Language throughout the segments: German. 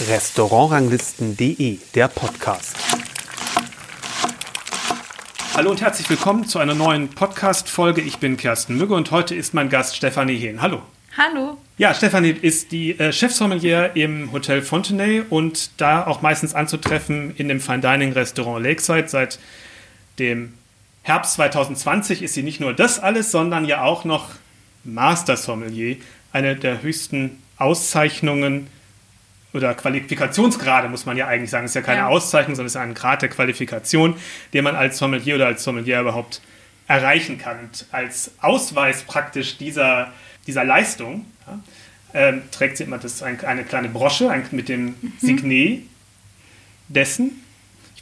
Restaurantranglisten.de, der Podcast. Hallo und herzlich willkommen zu einer neuen Podcast-Folge. Ich bin Kersten Mügge und heute ist mein Gast Stefanie Hehn. Hallo. Hallo. Ja, Stefanie ist die äh, Chefsommelier im Hotel Fontenay und da auch meistens anzutreffen in dem Fine Dining Restaurant Lakeside. Seit dem Herbst 2020 ist sie nicht nur das alles, sondern ja auch noch Master Sommelier, eine der höchsten Auszeichnungen oder Qualifikationsgrade, muss man ja eigentlich sagen. Es ist ja keine ja. Auszeichnung, sondern es ist ein Grad der Qualifikation, den man als Sommelier oder als Sommelier überhaupt erreichen kann. Und als Ausweis praktisch dieser, dieser Leistung ja, ähm, trägt sie immer das, ein, eine kleine Brosche ein, mit dem mhm. Signet dessen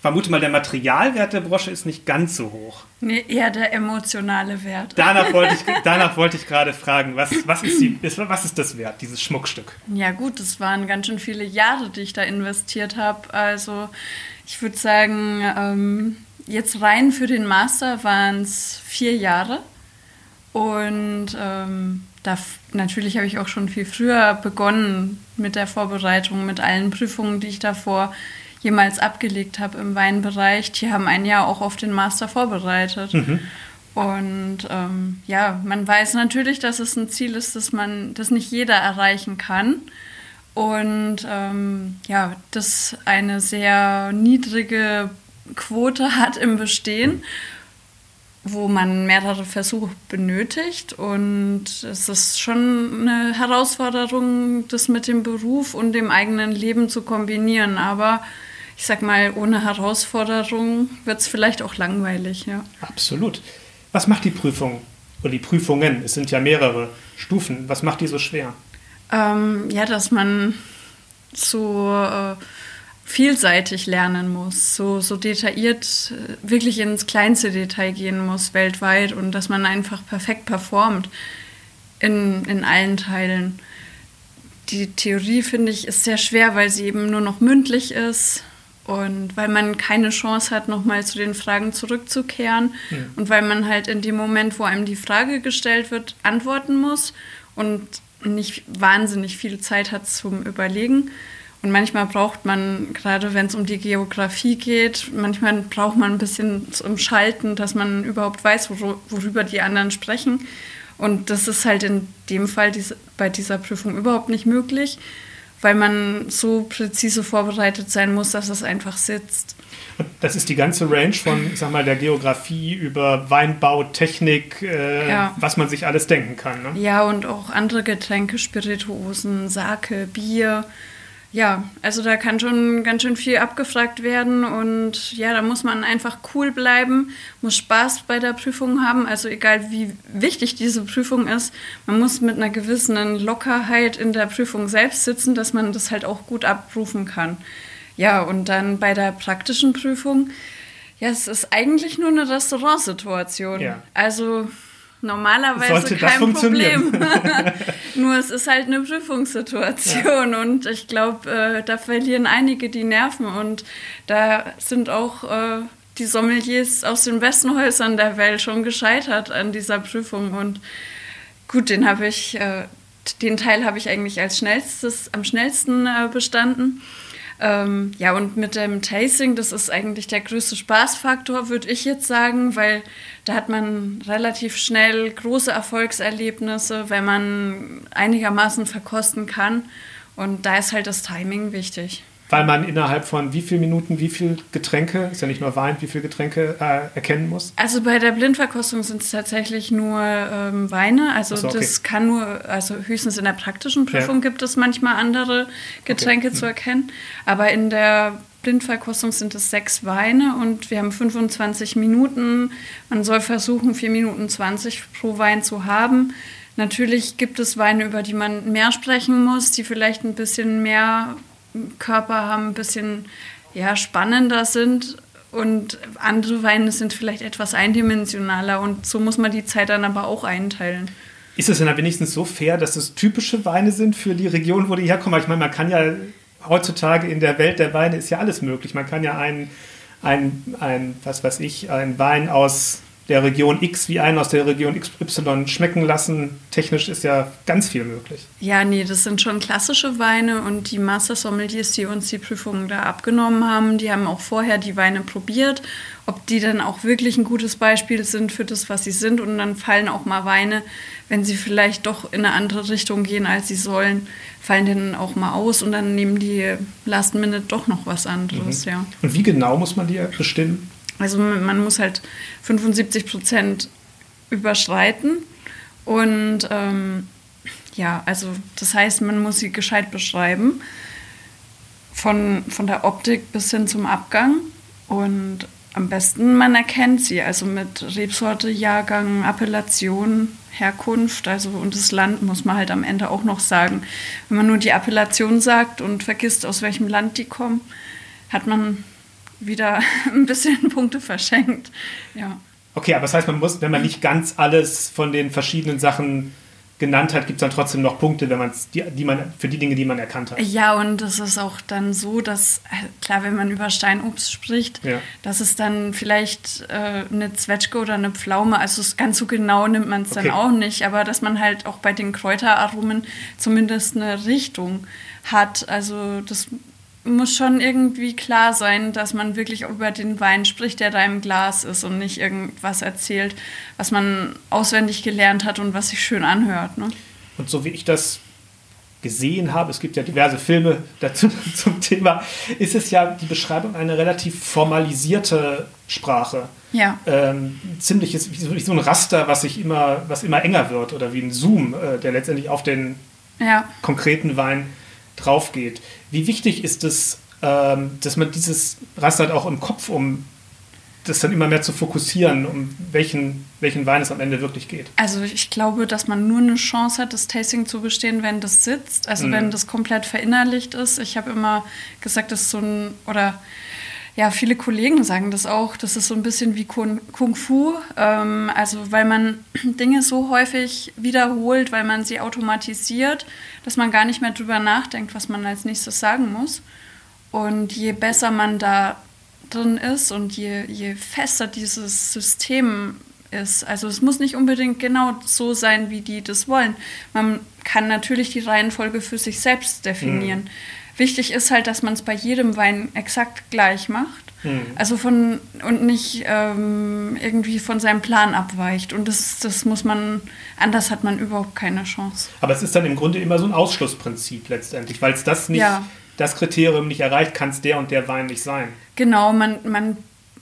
vermute mal, der Materialwert der Brosche ist nicht ganz so hoch. Nee, eher der emotionale Wert. Danach wollte ich, danach wollte ich gerade fragen, was, was, ist die, was ist das wert, dieses Schmuckstück? Ja gut, das waren ganz schön viele Jahre, die ich da investiert habe. Also ich würde sagen, ähm, jetzt rein für den Master waren es vier Jahre. Und ähm, da, natürlich habe ich auch schon viel früher begonnen mit der Vorbereitung, mit allen Prüfungen, die ich davor jemals abgelegt habe im Weinbereich, die haben ein Jahr auch auf den Master vorbereitet. Mhm. Und ähm, ja, man weiß natürlich, dass es ein Ziel ist, dass man das nicht jeder erreichen kann. Und ähm, ja, das eine sehr niedrige Quote hat im Bestehen, wo man mehrere Versuche benötigt. Und es ist schon eine Herausforderung, das mit dem Beruf und dem eigenen Leben zu kombinieren. Aber ich sag mal, ohne Herausforderung wird es vielleicht auch langweilig, ja. Absolut. Was macht die Prüfung oder die Prüfungen? Es sind ja mehrere Stufen. Was macht die so schwer? Ähm, ja, dass man so äh, vielseitig lernen muss, so, so detailliert äh, wirklich ins kleinste Detail gehen muss weltweit und dass man einfach perfekt performt in, in allen Teilen. Die Theorie, finde ich, ist sehr schwer, weil sie eben nur noch mündlich ist und weil man keine Chance hat, nochmal zu den Fragen zurückzukehren. Ja. Und weil man halt in dem Moment, wo einem die Frage gestellt wird, antworten muss und nicht wahnsinnig viel Zeit hat zum Überlegen. Und manchmal braucht man, gerade wenn es um die Geografie geht, manchmal braucht man ein bisschen zum Schalten, dass man überhaupt weiß, worüber die anderen sprechen. Und das ist halt in dem Fall diese, bei dieser Prüfung überhaupt nicht möglich weil man so präzise vorbereitet sein muss, dass es einfach sitzt. Das ist die ganze Range von, ich sag mal, der Geografie über Weinbau, Technik, äh, ja. was man sich alles denken kann. Ne? Ja, und auch andere Getränke, Spirituosen, Sake, Bier ja, also da kann schon ganz schön viel abgefragt werden und ja, da muss man einfach cool bleiben, muss Spaß bei der Prüfung haben, also egal wie wichtig diese Prüfung ist, man muss mit einer gewissen Lockerheit in der Prüfung selbst sitzen, dass man das halt auch gut abrufen kann. Ja, und dann bei der praktischen Prüfung, ja, es ist eigentlich nur eine Restaurantsituation. Ja. Also normalerweise Sollte kein Problem. Nur es ist halt eine Prüfungssituation ja. und ich glaube, äh, da verlieren einige die Nerven und da sind auch äh, die Sommeliers aus den besten Häusern der Welt schon gescheitert an dieser Prüfung und gut, den habe ich, äh, den Teil habe ich eigentlich als schnellstes, am schnellsten äh, bestanden. Ähm, ja, und mit dem Tasting, das ist eigentlich der größte Spaßfaktor, würde ich jetzt sagen, weil da hat man relativ schnell große Erfolgserlebnisse, wenn man einigermaßen verkosten kann. Und da ist halt das Timing wichtig weil man innerhalb von wie vielen Minuten wie viel Getränke, ist ja nicht nur Wein, wie viele Getränke äh, erkennen muss? Also bei der Blindverkostung sind es tatsächlich nur ähm, Weine. Also so, okay. das kann nur, also höchstens in der praktischen Prüfung ja. gibt es manchmal andere Getränke okay. zu erkennen. Aber in der Blindverkostung sind es sechs Weine und wir haben 25 Minuten. Man soll versuchen, 4 Minuten 20 pro Wein zu haben. Natürlich gibt es Weine, über die man mehr sprechen muss, die vielleicht ein bisschen mehr Körper haben, ein bisschen ja, spannender sind und andere Weine sind vielleicht etwas eindimensionaler und so muss man die Zeit dann aber auch einteilen. Ist es denn dann wenigstens so fair, dass es typische Weine sind für die Region, wo die herkommen? Ich meine, man kann ja heutzutage in der Welt der Weine ist ja alles möglich. Man kann ja einen, ein, ein was weiß ich, einen Wein aus der Region X wie einen aus der Region XY schmecken lassen. Technisch ist ja ganz viel möglich. Ja, nee, das sind schon klassische Weine und die Master Sommeliers, die uns die Prüfungen da abgenommen haben, die haben auch vorher die Weine probiert, ob die dann auch wirklich ein gutes Beispiel sind für das, was sie sind. Und dann fallen auch mal Weine, wenn sie vielleicht doch in eine andere Richtung gehen, als sie sollen, fallen dann auch mal aus und dann nehmen die Last Minute doch noch was anderes, mhm. ja. Und wie genau muss man die bestimmen? Also man muss halt 75 Prozent überschreiten und ähm, ja, also das heißt, man muss sie gescheit beschreiben, von, von der Optik bis hin zum Abgang und am besten man erkennt sie, also mit Rebsorte, Jahrgang, Appellation, Herkunft, also und das Land muss man halt am Ende auch noch sagen. Wenn man nur die Appellation sagt und vergisst, aus welchem Land die kommen, hat man wieder ein bisschen Punkte verschenkt. Ja. Okay, aber das heißt, man muss, wenn man nicht ganz alles von den verschiedenen Sachen genannt hat, gibt es dann trotzdem noch Punkte, wenn man's, die, die man, für die Dinge, die man erkannt hat. Ja, und es ist auch dann so, dass, äh, klar, wenn man über Steinobst spricht, ja. dass es dann vielleicht äh, eine Zwetschge oder eine Pflaume, also ganz so genau nimmt man es okay. dann auch nicht, aber dass man halt auch bei den Kräuteraromen zumindest eine Richtung hat. Also das muss schon irgendwie klar sein, dass man wirklich über den Wein spricht, der da im Glas ist und nicht irgendwas erzählt, was man auswendig gelernt hat und was sich schön anhört. Ne? Und so wie ich das gesehen habe, es gibt ja diverse Filme dazu zum Thema, ist es ja die Beschreibung eine relativ formalisierte Sprache. Ja. Ähm, ziemliches, wie so ein Raster, was sich immer, was immer enger wird oder wie ein Zoom, äh, der letztendlich auf den ja. konkreten Wein drauf geht. Wie wichtig ist es, ähm, dass man dieses Raster halt auch im Kopf, um das dann immer mehr zu fokussieren, um welchen, welchen Wein es am Ende wirklich geht? Also ich glaube, dass man nur eine Chance hat, das Tasting zu bestehen, wenn das sitzt, also mhm. wenn das komplett verinnerlicht ist. Ich habe immer gesagt, dass so ein, oder ja, viele Kollegen sagen das auch, das ist so ein bisschen wie Kung, Kung Fu, ähm, also weil man Dinge so häufig wiederholt, weil man sie automatisiert, dass man gar nicht mehr drüber nachdenkt, was man als nächstes sagen muss. Und je besser man da drin ist und je, je fester dieses System ist, also es muss nicht unbedingt genau so sein, wie die das wollen. Man kann natürlich die Reihenfolge für sich selbst definieren. Mhm. Wichtig ist halt, dass man es bei jedem Wein exakt gleich macht. Mhm. Also von und nicht ähm, irgendwie von seinem Plan abweicht. Und das, das muss man, anders hat man überhaupt keine Chance. Aber es ist dann im Grunde immer so ein Ausschlussprinzip letztendlich, weil es das nicht, ja. das Kriterium nicht erreicht, kann es der und der Wein nicht sein. Genau, man, man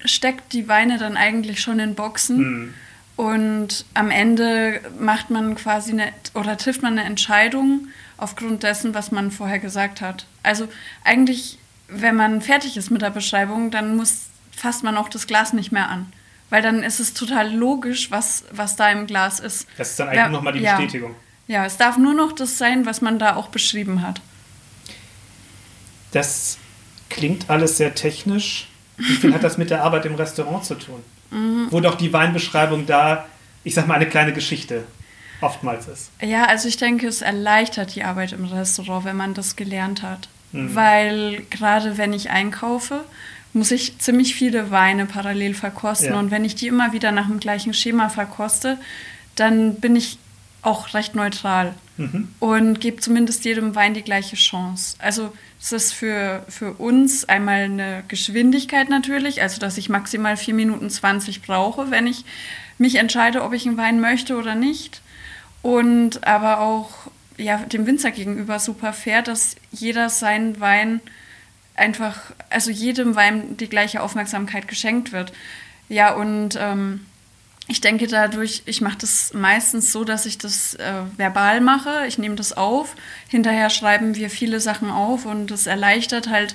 steckt die Weine dann eigentlich schon in Boxen. Mhm. Und am Ende macht man quasi eine oder trifft man eine Entscheidung aufgrund dessen, was man vorher gesagt hat. Also eigentlich, wenn man fertig ist mit der Beschreibung, dann muss, fasst man auch das Glas nicht mehr an. Weil dann ist es total logisch, was, was da im Glas ist. Das ist dann eigentlich ja, nochmal die Bestätigung. Ja. ja, es darf nur noch das sein, was man da auch beschrieben hat. Das klingt alles sehr technisch. Wie viel hat das mit der Arbeit im Restaurant zu tun? Mhm. Wo doch die Weinbeschreibung da, ich sag mal, eine kleine Geschichte oftmals ist. Ja, also ich denke, es erleichtert die Arbeit im Restaurant, wenn man das gelernt hat. Mhm. Weil gerade wenn ich einkaufe, muss ich ziemlich viele Weine parallel verkosten. Ja. Und wenn ich die immer wieder nach dem gleichen Schema verkoste, dann bin ich auch recht neutral mhm. und gebe zumindest jedem Wein die gleiche Chance. Also es ist für, für uns einmal eine Geschwindigkeit natürlich, also dass ich maximal 4 Minuten 20 brauche, wenn ich mich entscheide, ob ich einen Wein möchte oder nicht und aber auch ja, dem Winzer gegenüber super fair, dass jeder seinen Wein einfach, also jedem Wein die gleiche Aufmerksamkeit geschenkt wird. Ja, und ähm, ich denke dadurch, ich mache das meistens so, dass ich das äh, verbal mache. Ich nehme das auf. Hinterher schreiben wir viele Sachen auf und das erleichtert halt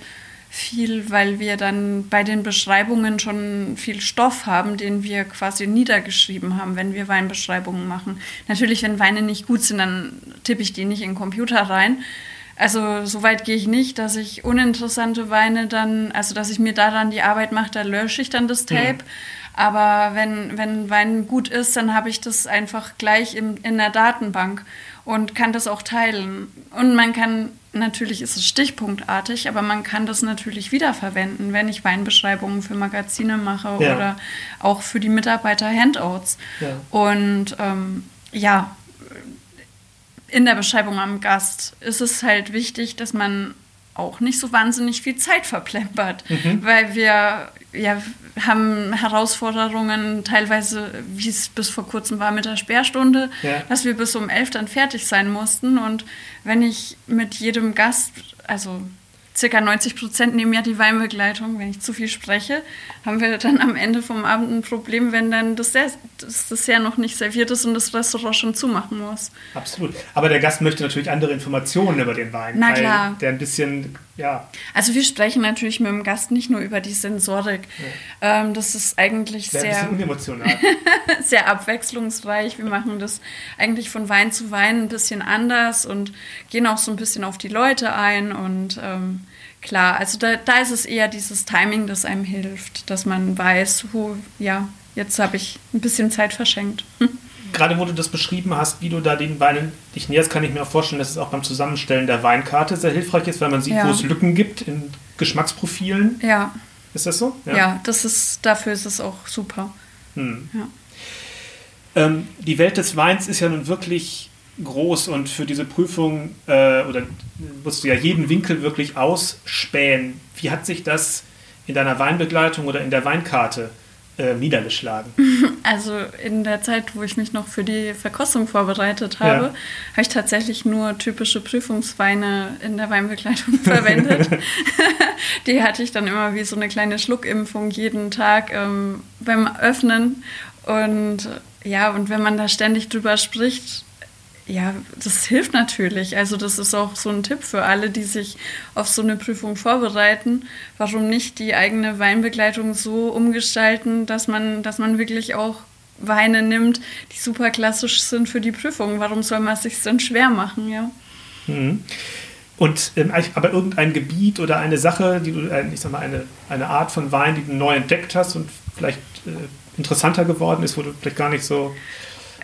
viel, weil wir dann bei den Beschreibungen schon viel Stoff haben, den wir quasi niedergeschrieben haben, wenn wir Weinbeschreibungen machen. Natürlich, wenn Weine nicht gut sind, dann tippe ich die nicht in den Computer rein. Also so weit gehe ich nicht, dass ich uninteressante Weine dann, also dass ich mir daran die Arbeit mache, da lösche ich dann das mhm. Tape. Mhm. Aber wenn, wenn Wein gut ist, dann habe ich das einfach gleich im, in der Datenbank und kann das auch teilen. Und man kann, natürlich ist es stichpunktartig, aber man kann das natürlich wiederverwenden, wenn ich Weinbeschreibungen für Magazine mache ja. oder auch für die Mitarbeiter Handouts. Ja. Und ähm, ja, in der Beschreibung am Gast ist es halt wichtig, dass man auch nicht so wahnsinnig viel Zeit verplempert, mhm. weil wir ja, haben Herausforderungen, teilweise, wie es bis vor kurzem war mit der Sperrstunde, ja. dass wir bis um elf dann fertig sein mussten. Und wenn ich mit jedem Gast, also circa 90 Prozent nehmen ja die Weinbegleitung. Wenn ich zu viel spreche, haben wir dann am Ende vom Abend ein Problem, wenn dann das Dessert, das Dessert noch nicht serviert ist und das Restaurant schon zumachen muss. Absolut. Aber der Gast möchte natürlich andere Informationen über den Wein. Na klar. Der ein bisschen, ja. Also wir sprechen natürlich mit dem Gast nicht nur über die Sensorik. Ja. Ähm, das ist eigentlich sehr, sehr, unemotional. sehr abwechslungsreich. Wir machen das eigentlich von Wein zu Wein ein bisschen anders und gehen auch so ein bisschen auf die Leute ein und ähm, klar, also da, da ist es eher dieses Timing, das einem hilft, dass man weiß, wo, ja, jetzt habe ich ein bisschen Zeit verschenkt. Gerade wo du das beschrieben hast, wie du da den Weinen dich näherst, kann ich mir auch vorstellen, dass es auch beim Zusammenstellen der Weinkarte sehr hilfreich ist, weil man sieht, ja. wo es Lücken gibt in Geschmacksprofilen. Ja. Ist das so? Ja, ja das ist, dafür ist es auch super. Hm. Ja. Ähm, die Welt des Weins ist ja nun wirklich groß und für diese Prüfung äh, oder musst du ja jeden Winkel wirklich ausspähen. Wie hat sich das in deiner Weinbegleitung oder in der Weinkarte äh, niedergeschlagen? Also in der Zeit, wo ich mich noch für die Verkostung vorbereitet habe, ja. habe ich tatsächlich nur typische Prüfungsweine in der Weinbegleitung verwendet. die hatte ich dann immer wie so eine kleine Schluckimpfung jeden Tag ähm, beim Öffnen. Und ja, und wenn man da ständig drüber spricht, ja, das hilft natürlich. Also das ist auch so ein Tipp für alle, die sich auf so eine Prüfung vorbereiten. Warum nicht die eigene Weinbegleitung so umgestalten, dass man, dass man wirklich auch Weine nimmt, die super klassisch sind für die Prüfung. Warum soll man es sich denn schwer machen, ja? Mhm. Und ähm, aber irgendein Gebiet oder eine Sache, die du, äh, ich sag mal, eine, eine Art von Wein, die du neu entdeckt hast und vielleicht äh, interessanter geworden ist, wo du vielleicht gar nicht so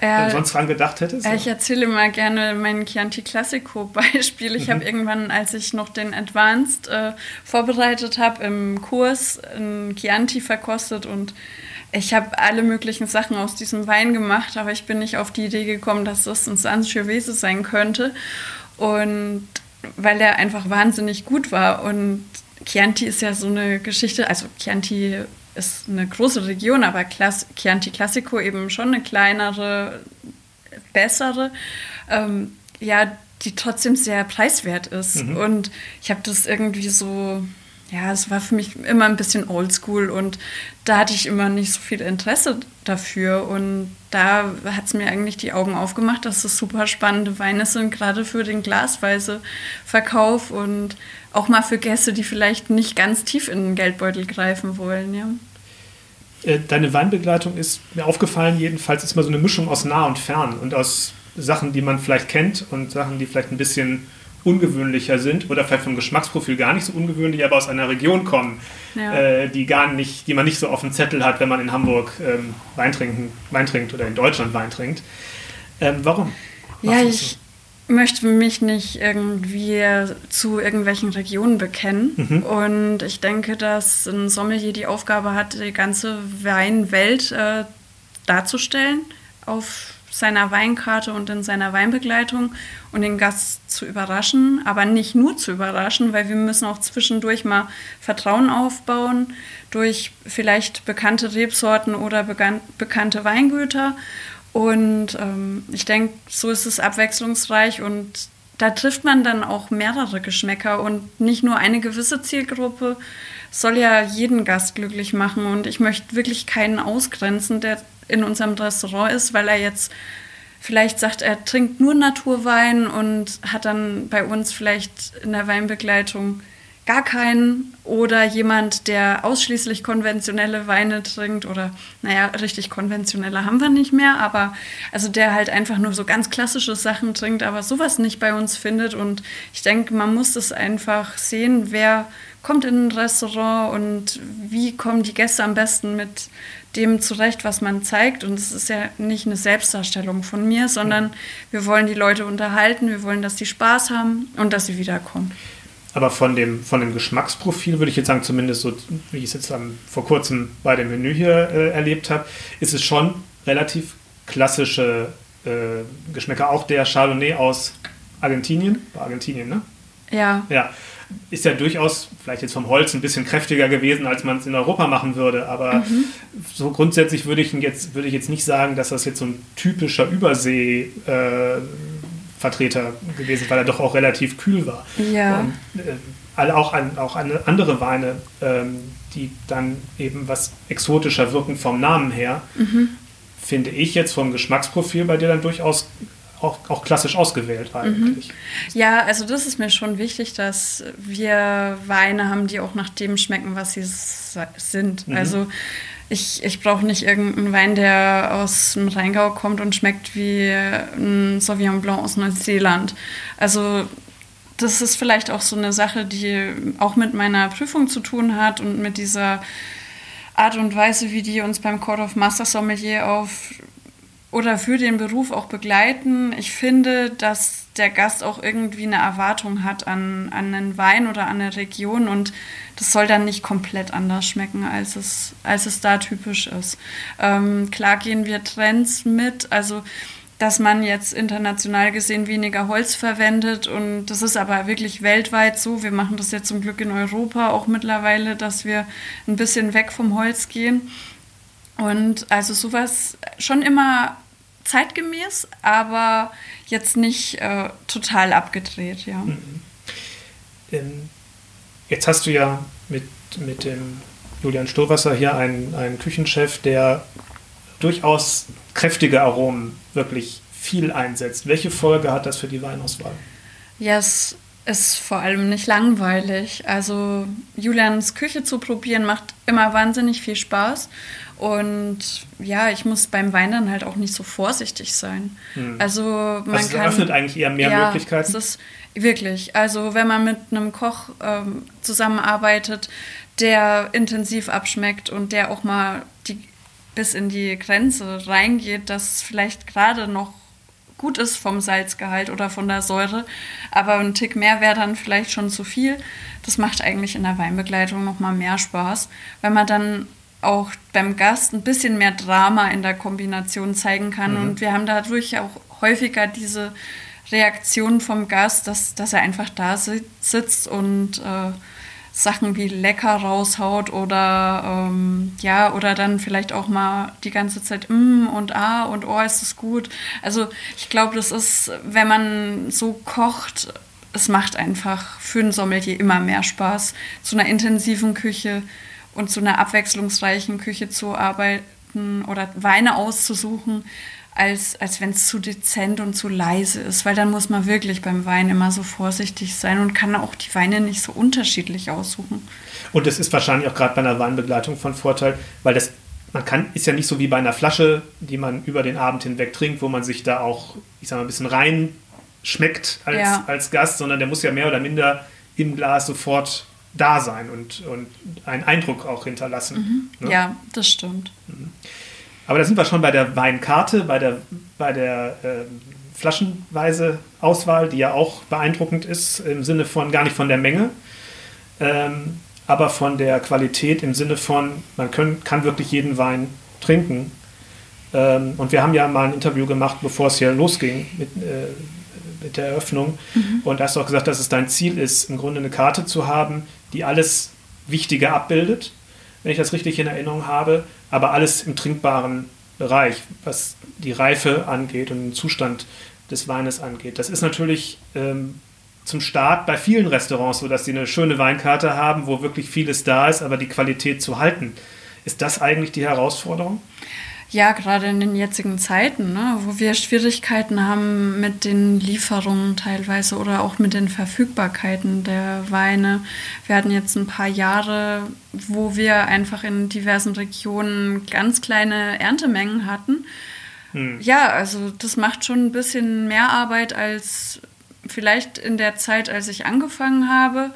äh, sonst dran gedacht hättest? Äh, ich erzähle immer gerne mein Chianti Classico-Beispiel. Ich mhm. habe irgendwann, als ich noch den Advanced äh, vorbereitet habe, im Kurs ein Chianti verkostet und ich habe alle möglichen Sachen aus diesem Wein gemacht, aber ich bin nicht auf die Idee gekommen, dass das ein Sangiovese sein könnte. Und weil er einfach wahnsinnig gut war. Und Chianti ist ja so eine Geschichte, also Chianti ist eine große Region, aber Klass Chianti Classico eben schon eine kleinere, bessere, ähm, ja, die trotzdem sehr preiswert ist. Mhm. Und ich habe das irgendwie so, ja, es war für mich immer ein bisschen oldschool und da hatte ich immer nicht so viel Interesse dafür. Und da hat es mir eigentlich die Augen aufgemacht, dass es super spannende Weine sind, gerade für den Glasweise-Verkauf und auch mal für Gäste, die vielleicht nicht ganz tief in den Geldbeutel greifen wollen, ja. Äh, deine Weinbegleitung ist mir aufgefallen, jedenfalls ist immer so eine Mischung aus nah und fern und aus Sachen, die man vielleicht kennt und Sachen, die vielleicht ein bisschen ungewöhnlicher sind oder vielleicht vom Geschmacksprofil gar nicht so ungewöhnlich, aber aus einer Region kommen, ja. äh, die gar nicht, die man nicht so auf dem Zettel hat, wenn man in Hamburg ähm, Wein, trinken, Wein trinkt oder in Deutschland Wein trinkt. Ähm, warum? Ja, ich, möchte mich nicht irgendwie zu irgendwelchen Regionen bekennen. Mhm. Und ich denke, dass ein Sommelier die Aufgabe hat, die ganze Weinwelt äh, darzustellen auf seiner Weinkarte und in seiner Weinbegleitung und den Gast zu überraschen, aber nicht nur zu überraschen, weil wir müssen auch zwischendurch mal Vertrauen aufbauen durch vielleicht bekannte Rebsorten oder bekannte Weingüter und ähm, ich denke, so ist es abwechslungsreich und da trifft man dann auch mehrere Geschmäcker und nicht nur eine gewisse Zielgruppe soll ja jeden Gast glücklich machen. Und ich möchte wirklich keinen ausgrenzen, der in unserem Restaurant ist, weil er jetzt vielleicht sagt, er trinkt nur Naturwein und hat dann bei uns vielleicht in der Weinbegleitung gar keinen oder jemand, der ausschließlich konventionelle Weine trinkt oder naja, richtig konventionelle haben wir nicht mehr, aber also der halt einfach nur so ganz klassische Sachen trinkt, aber sowas nicht bei uns findet und ich denke, man muss es einfach sehen, wer kommt in ein Restaurant und wie kommen die Gäste am besten mit dem zurecht, was man zeigt. Und es ist ja nicht eine Selbstdarstellung von mir, sondern wir wollen die Leute unterhalten, wir wollen, dass sie Spaß haben und dass sie wiederkommen. Aber von dem, von dem Geschmacksprofil würde ich jetzt sagen, zumindest so, wie ich es jetzt um, vor kurzem bei dem Menü hier äh, erlebt habe, ist es schon relativ klassische äh, Geschmäcker. Auch der Chardonnay aus Argentinien, war Argentinien, ne? Ja. Ja. Ist ja durchaus vielleicht jetzt vom Holz ein bisschen kräftiger gewesen, als man es in Europa machen würde. Aber mhm. so grundsätzlich würde ich jetzt, würde ich jetzt nicht sagen, dass das jetzt so ein typischer Übersee äh, Vertreter gewesen, weil er doch auch relativ kühl war. Ja. Und, äh, auch, an, auch an andere Weine, ähm, die dann eben was exotischer wirken vom Namen her, mhm. finde ich jetzt vom Geschmacksprofil bei dir dann durchaus auch, auch klassisch ausgewählt eigentlich. Mhm. Ja, also das ist mir schon wichtig, dass wir Weine haben, die auch nach dem schmecken, was sie sind. Mhm. Also ich, ich brauche nicht irgendeinen Wein, der aus dem Rheingau kommt und schmeckt wie ein Sauvignon Blanc aus Neuseeland. Also das ist vielleicht auch so eine Sache, die auch mit meiner Prüfung zu tun hat und mit dieser Art und Weise, wie die uns beim Court of Master Sommelier auf oder für den Beruf auch begleiten. Ich finde, dass der Gast auch irgendwie eine Erwartung hat an, an einen Wein oder an eine Region und das soll dann nicht komplett anders schmecken, als es, als es da typisch ist. Ähm, klar gehen wir Trends mit, also dass man jetzt international gesehen weniger Holz verwendet und das ist aber wirklich weltweit so. Wir machen das jetzt zum Glück in Europa auch mittlerweile, dass wir ein bisschen weg vom Holz gehen. Und also sowas schon immer zeitgemäß, aber jetzt nicht äh, total abgedreht, ja. Mhm. Ähm, jetzt hast du ja mit, mit dem Julian Stohwasser hier einen, einen Küchenchef, der durchaus kräftige Aromen wirklich viel einsetzt. Welche Folge hat das für die Weinauswahl? Ja, es ist vor allem nicht langweilig. Also Julians Küche zu probieren macht immer wahnsinnig viel Spaß. Und ja, ich muss beim Wein dann halt auch nicht so vorsichtig sein. Hm. Also man also kann. öffnet eigentlich eher mehr ja, Möglichkeiten. Es ist wirklich. Also wenn man mit einem Koch ähm, zusammenarbeitet, der intensiv abschmeckt und der auch mal die, bis in die Grenze reingeht, dass vielleicht gerade noch gut ist vom Salzgehalt oder von der Säure, aber ein Tick mehr wäre dann vielleicht schon zu viel. Das macht eigentlich in der Weinbegleitung noch mal mehr Spaß, weil man dann auch beim Gast ein bisschen mehr Drama in der Kombination zeigen kann. Mhm. Und wir haben dadurch auch häufiger diese Reaktion vom Gast, dass, dass er einfach da sitzt und äh, Sachen wie lecker raushaut oder ähm, ja, oder dann vielleicht auch mal die ganze Zeit mm und ah und oh, ist das gut. Also ich glaube, das ist, wenn man so kocht, es macht einfach für einen Sommelier immer mehr Spaß, zu einer intensiven Küche und zu einer abwechslungsreichen Küche zu arbeiten oder Weine auszusuchen, als, als wenn es zu dezent und zu leise ist, weil dann muss man wirklich beim Wein immer so vorsichtig sein und kann auch die Weine nicht so unterschiedlich aussuchen. Und das ist wahrscheinlich auch gerade bei einer Weinbegleitung von Vorteil, weil das man kann, ist ja nicht so wie bei einer Flasche, die man über den Abend hinweg trinkt, wo man sich da auch, ich sag mal, ein bisschen rein schmeckt als, ja. als Gast, sondern der muss ja mehr oder minder im Glas sofort da sein und, und einen Eindruck auch hinterlassen. Mhm. Ne? Ja, das stimmt. Mhm. Aber da sind wir schon bei der Weinkarte, bei der, bei der äh, flaschenweise Auswahl, die ja auch beeindruckend ist im Sinne von, gar nicht von der Menge, ähm, aber von der Qualität im Sinne von, man können, kann wirklich jeden Wein trinken. Ähm, und wir haben ja mal ein Interview gemacht, bevor es hier losging mit, äh, mit der Eröffnung. Mhm. Und da hast du auch gesagt, dass es dein Ziel ist, im Grunde eine Karte zu haben, die alles Wichtige abbildet, wenn ich das richtig in Erinnerung habe, aber alles im trinkbaren Bereich, was die Reife angeht und den Zustand des Weines angeht. Das ist natürlich ähm, zum Start bei vielen Restaurants so, dass sie eine schöne Weinkarte haben, wo wirklich vieles da ist, aber die Qualität zu halten. Ist das eigentlich die Herausforderung? Ja, gerade in den jetzigen Zeiten, ne, wo wir Schwierigkeiten haben mit den Lieferungen teilweise oder auch mit den Verfügbarkeiten der Weine. Wir hatten jetzt ein paar Jahre, wo wir einfach in diversen Regionen ganz kleine Erntemengen hatten. Hm. Ja, also das macht schon ein bisschen mehr Arbeit als vielleicht in der Zeit, als ich angefangen habe.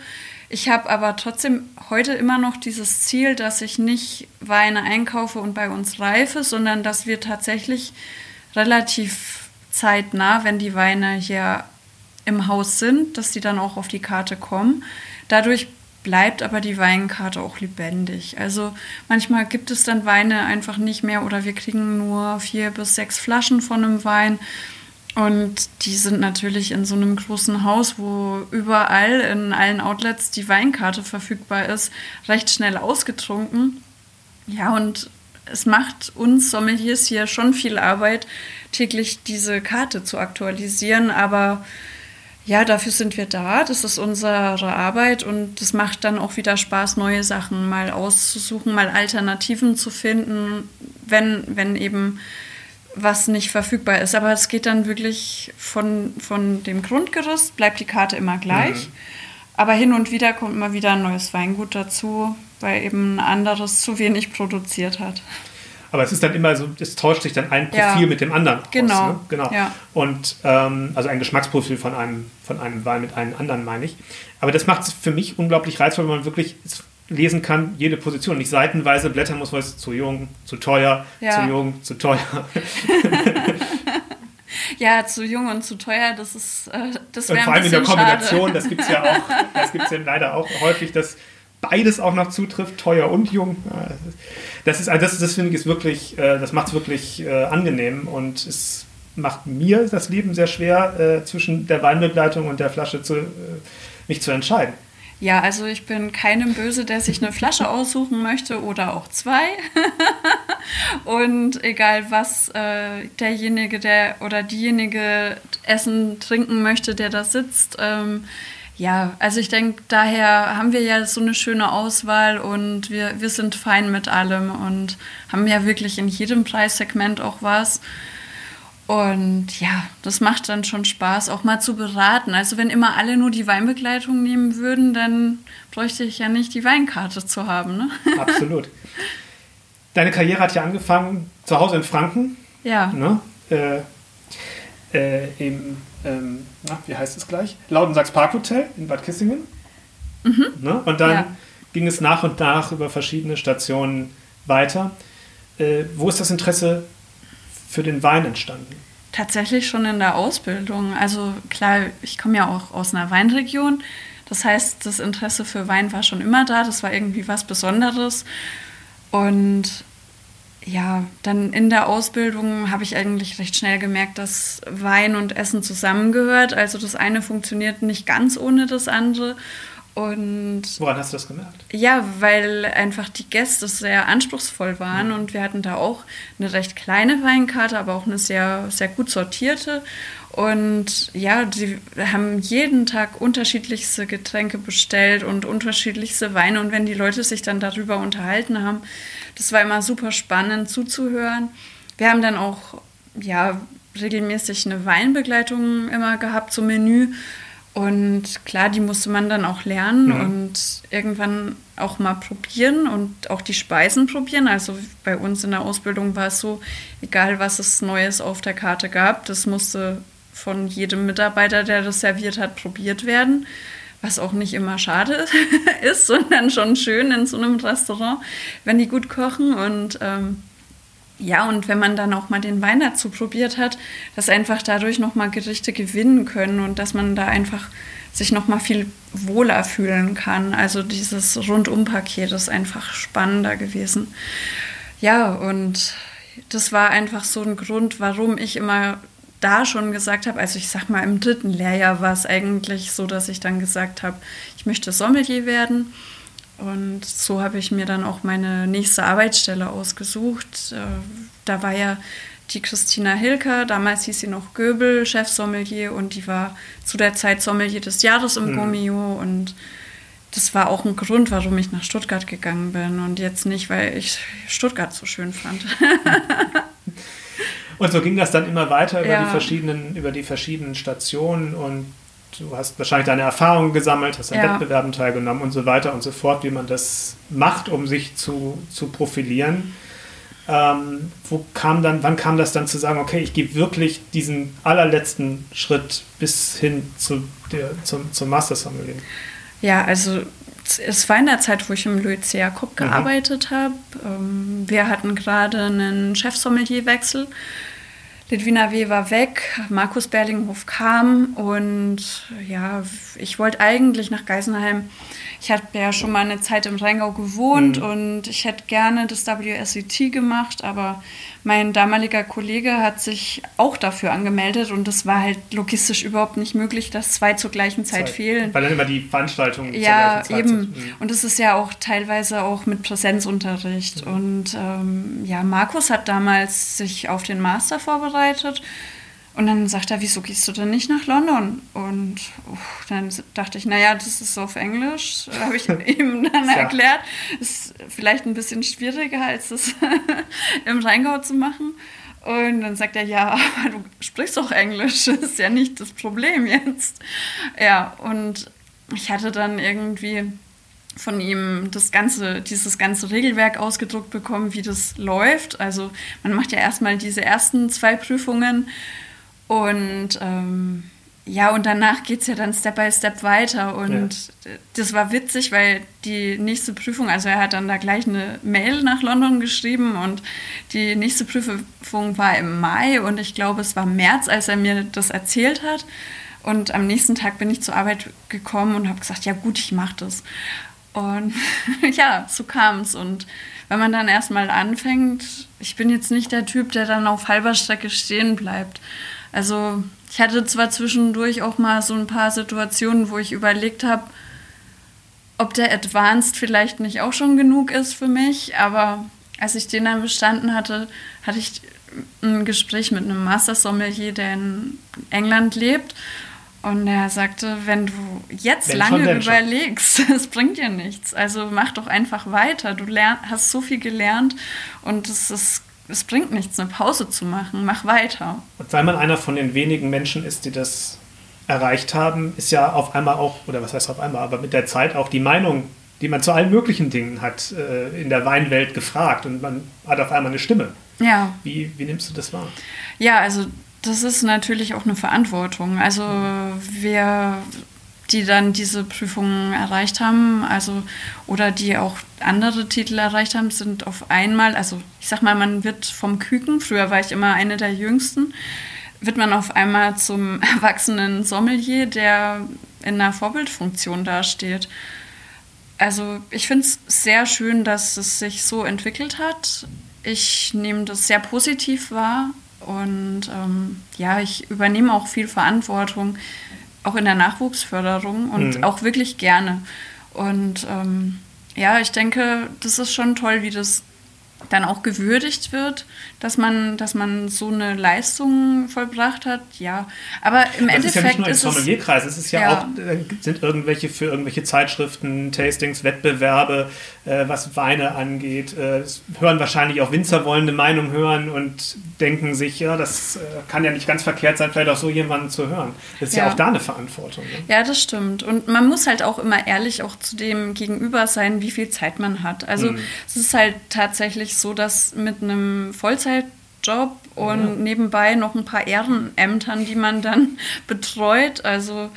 Ich habe aber trotzdem heute immer noch dieses Ziel, dass ich nicht Weine einkaufe und bei uns reife, sondern dass wir tatsächlich relativ zeitnah, wenn die Weine hier im Haus sind, dass die dann auch auf die Karte kommen. Dadurch bleibt aber die Weinkarte auch lebendig. Also manchmal gibt es dann Weine einfach nicht mehr oder wir kriegen nur vier bis sechs Flaschen von einem Wein. Und die sind natürlich in so einem großen Haus, wo überall in allen Outlets die Weinkarte verfügbar ist, recht schnell ausgetrunken. Ja, und es macht uns Sommeliers hier schon viel Arbeit, täglich diese Karte zu aktualisieren, aber ja, dafür sind wir da. Das ist unsere Arbeit und es macht dann auch wieder Spaß, neue Sachen mal auszusuchen, mal Alternativen zu finden, wenn, wenn eben was nicht verfügbar ist. Aber es geht dann wirklich von, von dem Grundgerüst, bleibt die Karte immer gleich. Mhm. Aber hin und wieder kommt immer wieder ein neues Weingut dazu, weil eben ein anderes zu wenig produziert hat. Aber es ist dann immer so, es tauscht sich dann ein Profil ja. mit dem anderen genau. aus. Ne? Genau. Ja. Und ähm, also ein Geschmacksprofil von einem, von einem Wein mit einem anderen, meine ich. Aber das macht es für mich unglaublich reizvoll, wenn man wirklich lesen kann, jede Position. Nicht seitenweise blättern muss, weil es zu jung, zu teuer, ja. zu jung, zu teuer. ja, zu jung und zu teuer, das ist äh, das wäre Vor allem in der Kombination, schade. das gibt es ja auch, das gibt es ja leider auch häufig, dass beides auch noch zutrifft, teuer und jung. Das ist, das, das finde ich ist wirklich, äh, das macht es wirklich äh, angenehm und es macht mir das Leben sehr schwer, äh, zwischen der Weinbegleitung und der Flasche zu, mich zu entscheiden. Ja, also ich bin keinem böse, der sich eine Flasche aussuchen möchte oder auch zwei. und egal was äh, derjenige, der oder diejenige essen, trinken möchte, der da sitzt, ähm, ja, also ich denke, daher haben wir ja so eine schöne Auswahl und wir, wir sind fein mit allem und haben ja wirklich in jedem Preissegment auch was. Und ja, das macht dann schon Spaß, auch mal zu beraten. Also wenn immer alle nur die Weinbegleitung nehmen würden, dann bräuchte ich ja nicht die Weinkarte zu haben. Ne? Absolut. Deine Karriere hat ja angefangen zu Hause in Franken. Ja. Ne? Äh, äh, Im ähm, na, wie heißt es gleich? Laudensachs Parkhotel in Bad Kissingen. Mhm. Ne? Und dann ja. ging es nach und nach über verschiedene Stationen weiter. Äh, wo ist das Interesse für den Wein entstanden? Tatsächlich schon in der Ausbildung. Also klar, ich komme ja auch aus einer Weinregion. Das heißt, das Interesse für Wein war schon immer da. Das war irgendwie was Besonderes. Und ja, dann in der Ausbildung habe ich eigentlich recht schnell gemerkt, dass Wein und Essen zusammengehört. Also das eine funktioniert nicht ganz ohne das andere. Und Woran hast du das gemerkt? Ja, weil einfach die Gäste sehr anspruchsvoll waren mhm. und wir hatten da auch eine recht kleine Weinkarte, aber auch eine sehr, sehr gut sortierte. Und ja, die haben jeden Tag unterschiedlichste Getränke bestellt und unterschiedlichste Weine. Und wenn die Leute sich dann darüber unterhalten haben, das war immer super spannend zuzuhören. Wir haben dann auch ja, regelmäßig eine Weinbegleitung immer gehabt zum Menü. Und klar, die musste man dann auch lernen mhm. und irgendwann auch mal probieren und auch die Speisen probieren. Also bei uns in der Ausbildung war es so, egal was es Neues auf der Karte gab, das musste von jedem Mitarbeiter, der das serviert hat, probiert werden was auch nicht immer schade ist, sondern schon schön in so einem Restaurant, wenn die gut kochen und ähm, ja, und wenn man dann auch mal den Wein dazu probiert hat, dass einfach dadurch nochmal Gerichte gewinnen können und dass man da einfach sich nochmal viel wohler fühlen kann. Also dieses Rundumpaket ist einfach spannender gewesen. Ja, und das war einfach so ein Grund, warum ich immer da schon gesagt habe, also ich sag mal, im dritten Lehrjahr war es eigentlich so, dass ich dann gesagt habe, ich möchte Sommelier werden. Und so habe ich mir dann auch meine nächste Arbeitsstelle ausgesucht. Äh, da war ja die Christina Hilker, damals hieß sie noch Göbel, Chefsommelier und die war zu der Zeit Sommelier des Jahres im mhm. Und das war auch ein Grund, warum ich nach Stuttgart gegangen bin und jetzt nicht, weil ich Stuttgart so schön fand. Und so ging das dann immer weiter über, ja. die, verschiedenen, über die verschiedenen Stationen und du hast wahrscheinlich deine Erfahrungen gesammelt, hast an ja. Wettbewerben teilgenommen und so weiter und so fort, wie man das macht, um sich zu, zu profilieren. Ähm, wo kam dann, wann kam das dann zu sagen, okay, ich gehe wirklich diesen allerletzten Schritt bis hin zu der, zum, zum Master Sommelier? Ja, also es war in der Zeit, wo ich im Louis Jakob mhm. gearbeitet habe. Ähm, wir hatten gerade einen Chefsommelierwechsel. Litwina W. war weg, Markus Berlinghof kam und ja, ich wollte eigentlich nach Geisenheim ich habe ja schon mal eine Zeit im Rheingau gewohnt mhm. und ich hätte gerne das WSET gemacht, aber mein damaliger Kollege hat sich auch dafür angemeldet und das war halt logistisch überhaupt nicht möglich, dass zwei zur gleichen Zeit, Zeit. fehlen. Weil dann immer die Veranstaltungen ja, zur gleichen Zeit eben. sind. Mhm. Und es ist ja auch teilweise auch mit Präsenzunterricht. Mhm. Und ähm, ja, Markus hat damals sich auf den Master vorbereitet und dann sagt er, wieso gehst du denn nicht nach London? Und uh, dann dachte ich, naja, das ist auf Englisch. Habe ich ihm dann ja. erklärt. Ist vielleicht ein bisschen schwieriger, als das im Rheingau zu machen. Und dann sagt er, ja, aber du sprichst doch Englisch. Das ist ja nicht das Problem jetzt. Ja, und ich hatte dann irgendwie von ihm das ganze, dieses ganze Regelwerk ausgedruckt bekommen, wie das läuft. Also man macht ja erstmal diese ersten zwei Prüfungen und ähm, ja, und danach geht es ja dann Step by Step weiter. Und ja. das war witzig, weil die nächste Prüfung, also er hat dann da gleich eine Mail nach London geschrieben und die nächste Prüfung war im Mai und ich glaube, es war März, als er mir das erzählt hat. Und am nächsten Tag bin ich zur Arbeit gekommen und habe gesagt, ja gut, ich mache das. Und ja, so kam es. Und wenn man dann erstmal anfängt, ich bin jetzt nicht der Typ, der dann auf halber Strecke stehen bleibt. Also ich hatte zwar zwischendurch auch mal so ein paar Situationen, wo ich überlegt habe, ob der Advanced vielleicht nicht auch schon genug ist für mich, aber als ich den dann bestanden hatte, hatte ich ein Gespräch mit einem Master Sommelier, der in England lebt. Und er sagte, wenn du jetzt wenn lange überlegst, es bringt dir nichts. Also mach doch einfach weiter. Du lern, hast so viel gelernt und es ist es bringt nichts, eine Pause zu machen. Mach weiter. Und weil man einer von den wenigen Menschen ist, die das erreicht haben, ist ja auf einmal auch, oder was heißt auf einmal, aber mit der Zeit auch die Meinung, die man zu allen möglichen Dingen hat, äh, in der Weinwelt gefragt und man hat auf einmal eine Stimme. Ja. Wie, wie nimmst du das wahr? Ja, also das ist natürlich auch eine Verantwortung. Also wir die dann diese Prüfungen erreicht haben, also oder die auch andere Titel erreicht haben, sind auf einmal, also ich sag mal, man wird vom Küken, früher war ich immer eine der jüngsten, wird man auf einmal zum erwachsenen Sommelier, der in einer Vorbildfunktion dasteht. Also ich finde es sehr schön, dass es sich so entwickelt hat. Ich nehme das sehr positiv wahr und ähm, ja, ich übernehme auch viel Verantwortung auch in der Nachwuchsförderung und mhm. auch wirklich gerne. Und ähm, ja, ich denke, das ist schon toll, wie das dann auch gewürdigt wird, dass man, dass man so eine Leistung vollbracht hat, ja. Aber im das Endeffekt ist ja nicht nur im Sommelierkreis, es ist ja, ja, auch äh, sind irgendwelche für irgendwelche Zeitschriften, Tastings, Wettbewerbe, äh, was Weine angeht. Äh, hören wahrscheinlich auch Winzer wollen eine Meinung hören und denken sich, ja, das äh, kann ja nicht ganz verkehrt sein, vielleicht auch so jemanden zu hören. Das ist ja, ja auch da eine Verantwortung. Ne? Ja, das stimmt. Und man muss halt auch immer ehrlich auch zu dem Gegenüber sein, wie viel Zeit man hat. Also mhm. es ist halt tatsächlich so, dass mit einem Vollzeitjob und ja. nebenbei noch ein paar Ehrenämtern, die man dann betreut, also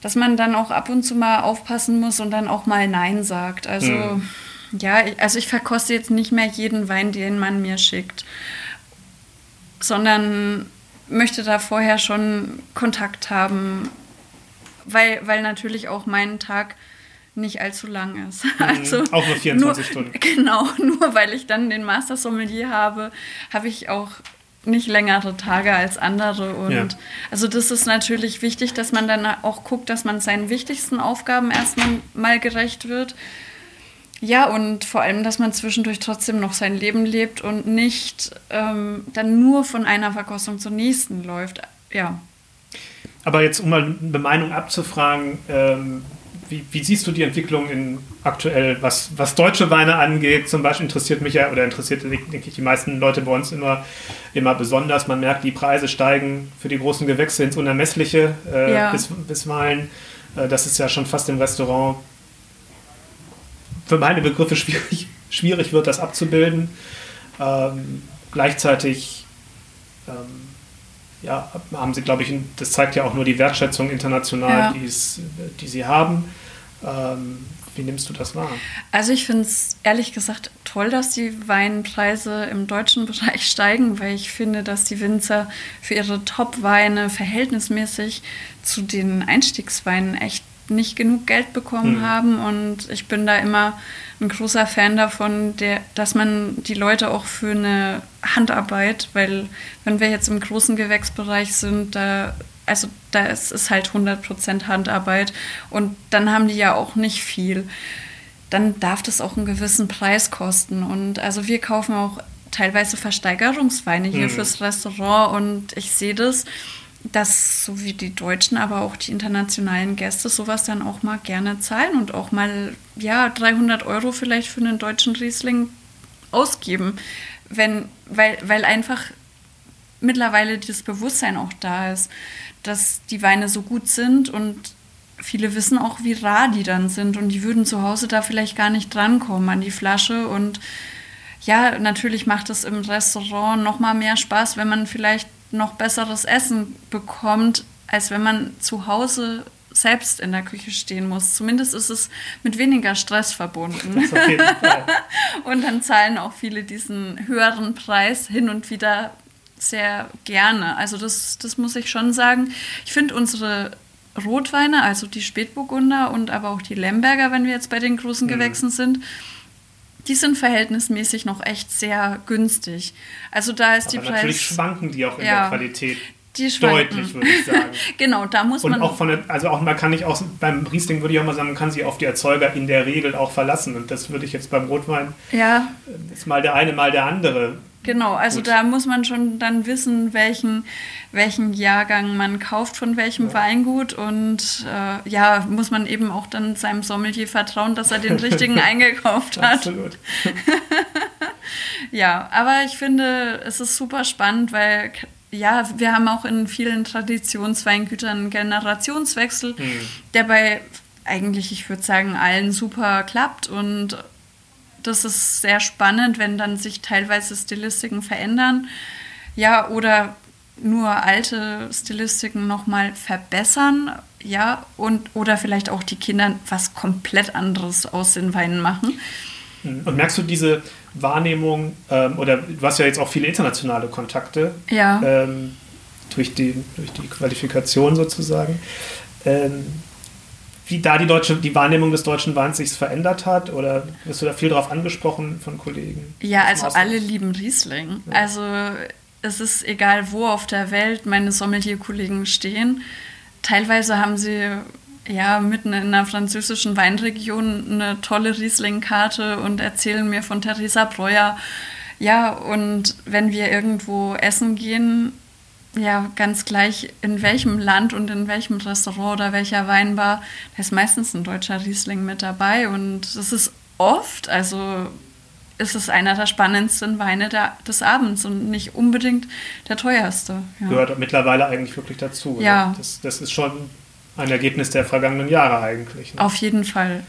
dass man dann auch ab und zu mal aufpassen muss und dann auch mal Nein sagt. Also mhm. ja, also ich verkoste jetzt nicht mehr jeden Wein, den man mir schickt, sondern möchte da vorher schon Kontakt haben, weil, weil natürlich auch mein Tag nicht allzu lang ist. Mhm, also auch nur 24 nur, Stunden. Genau, nur weil ich dann den Master Sommelier habe, habe ich auch nicht längere Tage als andere. Und ja. also das ist natürlich wichtig, dass man dann auch guckt, dass man seinen wichtigsten Aufgaben erstmal mal gerecht wird. Ja, und vor allem, dass man zwischendurch trotzdem noch sein Leben lebt und nicht ähm, dann nur von einer Verkostung zur nächsten läuft. Ja. Aber jetzt, um mal eine Meinung abzufragen, ähm, wie, wie, siehst du die Entwicklung in aktuell, was, was deutsche Weine angeht? Zum Beispiel interessiert mich ja, oder interessiert, denke ich, die meisten Leute bei uns immer, immer besonders. Man merkt, die Preise steigen für die großen Gewächse ins Unermessliche äh, ja. bis, bisweilen. Äh, das ist ja schon fast im Restaurant für meine Begriffe schwierig, schwierig wird, das abzubilden. Ähm, gleichzeitig ähm, ja, haben sie, glaube ich, das zeigt ja auch nur die Wertschätzung international, ja. die sie haben. Ähm, wie nimmst du das wahr? Also ich finde es ehrlich gesagt toll, dass die Weinpreise im deutschen Bereich steigen, weil ich finde, dass die Winzer für ihre Top-Weine verhältnismäßig zu den Einstiegsweinen echt nicht genug Geld bekommen hm. haben. Und ich bin da immer ein großer Fan davon, der, dass man die Leute auch für eine Handarbeit, weil wenn wir jetzt im großen Gewächsbereich sind, da also da ist es halt 100% Handarbeit und dann haben die ja auch nicht viel. Dann darf das auch einen gewissen Preis kosten. Und also wir kaufen auch teilweise Versteigerungsweine hier mhm. fürs Restaurant und ich sehe das, dass so wie die Deutschen, aber auch die internationalen Gäste sowas dann auch mal gerne zahlen und auch mal, ja, 300 Euro vielleicht für einen deutschen Riesling ausgeben. Wenn, weil, weil einfach mittlerweile dieses Bewusstsein auch da ist, dass die Weine so gut sind und viele wissen auch, wie rar die dann sind und die würden zu Hause da vielleicht gar nicht drankommen an die Flasche und ja, natürlich macht es im Restaurant noch mal mehr Spaß, wenn man vielleicht noch besseres Essen bekommt, als wenn man zu Hause selbst in der Küche stehen muss. Zumindest ist es mit weniger Stress verbunden. und dann zahlen auch viele diesen höheren Preis hin und wieder sehr gerne. Also das, das muss ich schon sagen. Ich finde unsere Rotweine, also die Spätburgunder und aber auch die Lemberger, wenn wir jetzt bei den großen mhm. Gewächsen mhm. sind, die sind verhältnismäßig noch echt sehr günstig. Also da ist Aber die Preis. Natürlich schwanken die auch in ja, der Qualität. Die Deutlich, würde ich sagen. genau, da muss und man. Und auch von der, also auch man kann nicht auch beim Riesling würde ich auch mal sagen, man kann sich auf die Erzeuger in der Regel auch verlassen. Und das würde ich jetzt beim Rotwein. Ja. Ist mal der eine, mal der andere. Genau, also Gut. da muss man schon dann wissen, welchen, welchen Jahrgang man kauft von welchem ja. Weingut und äh, ja, muss man eben auch dann seinem Sommelier vertrauen, dass er den richtigen eingekauft hat. Absolut. ja, aber ich finde, es ist super spannend, weil ja, wir haben auch in vielen Traditionsweingütern einen Generationswechsel, hm. der bei eigentlich, ich würde sagen, allen super klappt und das ist sehr spannend, wenn dann sich teilweise Stilistiken verändern. Ja, oder nur alte Stilistiken nochmal verbessern, ja, und oder vielleicht auch die Kinder was komplett anderes aus den Weinen machen. Mhm. Und merkst du diese Wahrnehmung, ähm, oder du hast ja jetzt auch viele internationale Kontakte ja. ähm, durch, die, durch die Qualifikation sozusagen. Ähm, wie da die deutsche, die Wahrnehmung des deutschen Weins sich verändert hat? Oder wirst du da viel drauf angesprochen von Kollegen? Ja, also alle lieben Riesling. Ja. Also es ist egal, wo auf der Welt meine Sommelier-Kollegen stehen. Teilweise haben sie ja mitten in einer französischen Weinregion eine tolle Riesling-Karte und erzählen mir von Theresa Breuer. Ja, und wenn wir irgendwo essen gehen, ja, ganz gleich in welchem Land und in welchem Restaurant oder welcher Weinbar, da ist meistens ein deutscher Riesling mit dabei und es ist oft, also ist es einer der spannendsten Weine der, des Abends und nicht unbedingt der teuerste. Ja. Gehört mittlerweile eigentlich wirklich dazu. Ja. Das, das, ist schon ein Ergebnis der vergangenen Jahre eigentlich. Ne? Auf jeden Fall.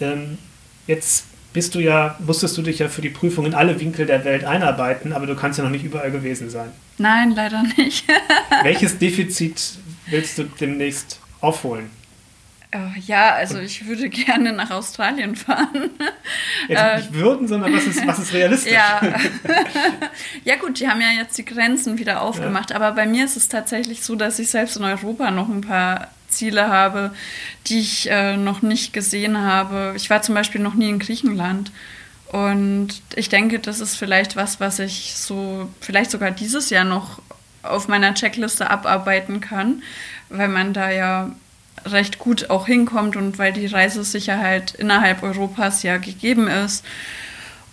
Ähm, jetzt bist du ja, musstest du dich ja für die Prüfung in alle Winkel der Welt einarbeiten, aber du kannst ja noch nicht überall gewesen sein. Nein, leider nicht. Welches Defizit willst du demnächst aufholen? Oh, ja, also ich würde gerne nach Australien fahren. Jetzt äh, nicht würden, sondern was ist, was ist realistisch? Ja. ja gut, die haben ja jetzt die Grenzen wieder aufgemacht, ja. aber bei mir ist es tatsächlich so, dass ich selbst in Europa noch ein paar Ziele habe, die ich äh, noch nicht gesehen habe. Ich war zum Beispiel noch nie in Griechenland. Und ich denke, das ist vielleicht was, was ich so, vielleicht sogar dieses Jahr noch auf meiner Checkliste abarbeiten kann, weil man da ja recht gut auch hinkommt und weil die Reisesicherheit innerhalb Europas ja gegeben ist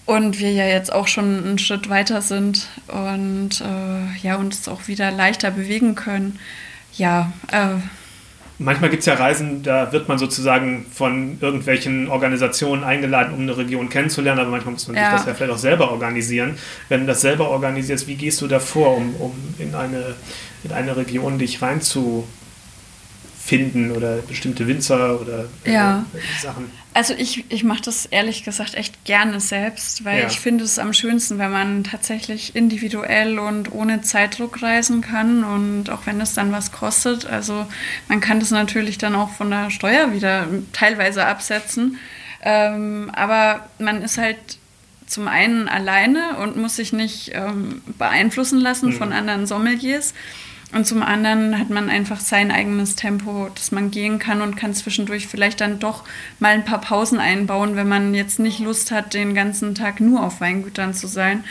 und wir ja jetzt auch schon einen Schritt weiter sind und äh, ja uns auch wieder leichter bewegen können. Ja, äh, Manchmal gibt es ja Reisen, da wird man sozusagen von irgendwelchen Organisationen eingeladen, um eine Region kennenzulernen, aber manchmal muss man ja. sich das ja vielleicht auch selber organisieren. Wenn du das selber organisierst, wie gehst du da vor, um, um in, eine, in eine Region dich reinzufinden finden oder bestimmte Winzer oder äh, ja. Sachen? Also ich, ich mache das ehrlich gesagt echt gerne selbst, weil ja. ich finde es am schönsten, wenn man tatsächlich individuell und ohne Zeitdruck reisen kann und auch wenn es dann was kostet. Also man kann das natürlich dann auch von der Steuer wieder teilweise absetzen. Ähm, aber man ist halt zum einen alleine und muss sich nicht ähm, beeinflussen lassen mhm. von anderen Sommeliers. Und zum anderen hat man einfach sein eigenes Tempo, dass man gehen kann und kann zwischendurch vielleicht dann doch mal ein paar Pausen einbauen, wenn man jetzt nicht Lust hat, den ganzen Tag nur auf Weingütern zu sein.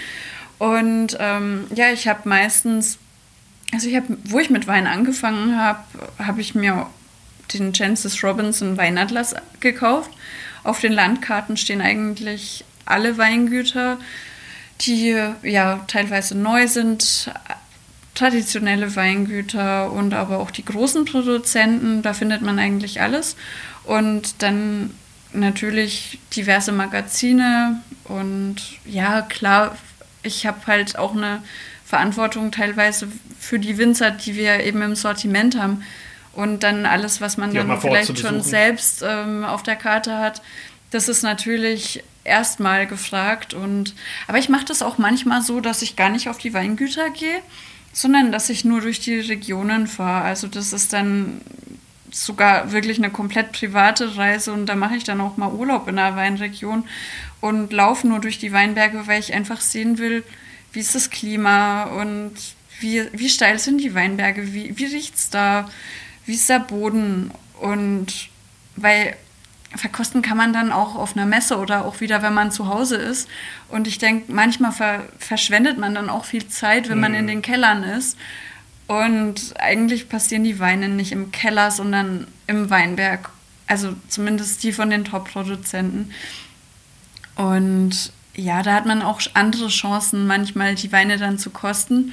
Und ähm, ja, ich habe meistens, also ich habe, wo ich mit Wein angefangen habe, habe ich mir den Chances Robinson Weinatlas gekauft. Auf den Landkarten stehen eigentlich alle Weingüter, die ja teilweise neu sind, traditionelle Weingüter und aber auch die großen Produzenten, da findet man eigentlich alles. Und dann natürlich diverse Magazine und ja, klar, ich habe halt auch eine Verantwortung teilweise für die Winzer, die wir eben im Sortiment haben. Und dann alles, was man die dann vielleicht schon selbst ähm, auf der Karte hat, das ist natürlich erstmal gefragt. Und, aber ich mache das auch manchmal so, dass ich gar nicht auf die Weingüter gehe, sondern dass ich nur durch die Regionen fahre. Also das ist dann sogar wirklich eine komplett private Reise und da mache ich dann auch mal Urlaub in einer Weinregion und laufe nur durch die Weinberge, weil ich einfach sehen will, wie ist das Klima und wie, wie steil sind die Weinberge, wie, wie riecht es da, wie ist der Boden und weil verkosten kann man dann auch auf einer Messe oder auch wieder, wenn man zu Hause ist. Und ich denke, manchmal ver verschwendet man dann auch viel Zeit, wenn man mhm. in den Kellern ist. Und eigentlich passieren die Weine nicht im Keller, sondern im Weinberg. Also zumindest die von den Top-Produzenten. Und ja, da hat man auch andere Chancen, manchmal die Weine dann zu kosten.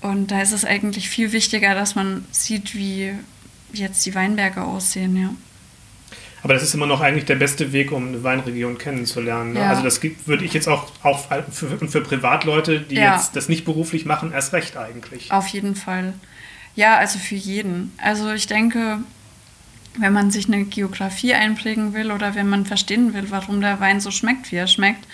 Und da ist es eigentlich viel wichtiger, dass man sieht, wie jetzt die Weinberge aussehen, ja. Aber das ist immer noch eigentlich der beste Weg, um eine Weinregion kennenzulernen. Ne? Ja. Also das gibt, würde ich jetzt auch, auch für, für Privatleute, die ja. jetzt das nicht beruflich machen, erst recht eigentlich. Auf jeden Fall. Ja, also für jeden. Also ich denke, wenn man sich eine Geografie einprägen will oder wenn man verstehen will, warum der Wein so schmeckt, wie er schmeckt,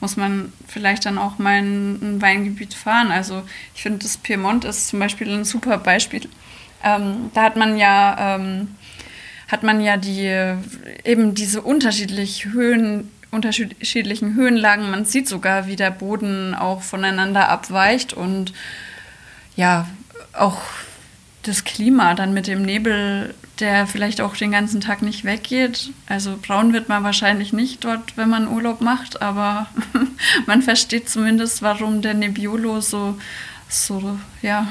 muss man vielleicht dann auch mal in ein Weingebiet fahren. Also ich finde, das Piemont ist zum Beispiel ein super Beispiel. Ähm, da hat man ja ähm, hat man ja die eben diese unterschiedlich Höhen, unterschiedlichen Höhenlagen. Man sieht sogar, wie der Boden auch voneinander abweicht und ja, auch das Klima dann mit dem Nebel, der vielleicht auch den ganzen Tag nicht weggeht. Also braun wird man wahrscheinlich nicht dort, wenn man Urlaub macht, aber man versteht zumindest, warum der Nebbiolo so, so ja,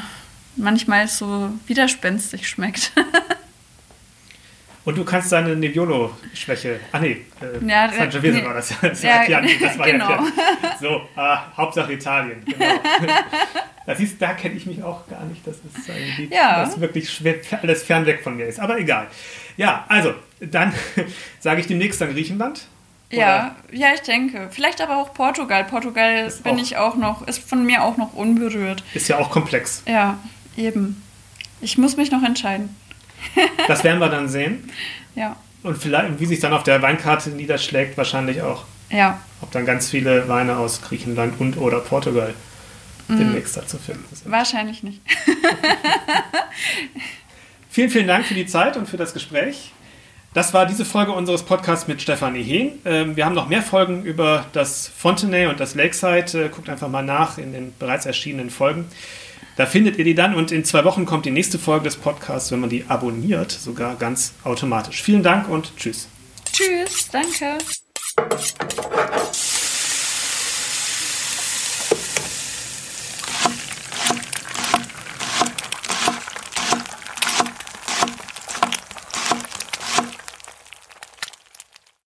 manchmal so widerspenstig schmeckt. Und du kannst deine Nebbiolo-Schwäche. Ah, nee, äh, ja, Sangiovese nee, war das. Das war, ja, das war genau. ja So, äh, Hauptsache Italien. Genau. da siehst da kenne ich mich auch gar nicht. Das ist ein Gebiet, ja. das wirklich schwer, alles fernweg von mir ist. Aber egal. Ja, also, dann sage ich demnächst dann Griechenland. Oder? Ja, ja, ich denke. Vielleicht aber auch Portugal. Portugal ist bin auch, ich auch noch, ist von mir auch noch unberührt. Ist ja auch komplex. Ja, eben. Ich muss mich noch entscheiden. Das werden wir dann sehen. Ja. Und vielleicht, wie sich dann auf der Weinkarte niederschlägt, wahrscheinlich auch. Ja. Ob dann ganz viele Weine aus Griechenland und oder Portugal mm. demnächst dazu finden sind. Wahrscheinlich nicht. vielen, vielen Dank für die Zeit und für das Gespräch. Das war diese Folge unseres Podcasts mit Stefanie Hehn. Ähm, wir haben noch mehr Folgen über das Fontenay und das Lakeside. Äh, guckt einfach mal nach in den bereits erschienenen Folgen. Da findet ihr die dann und in zwei Wochen kommt die nächste Folge des Podcasts, wenn man die abonniert, sogar ganz automatisch. Vielen Dank und tschüss. Tschüss, danke.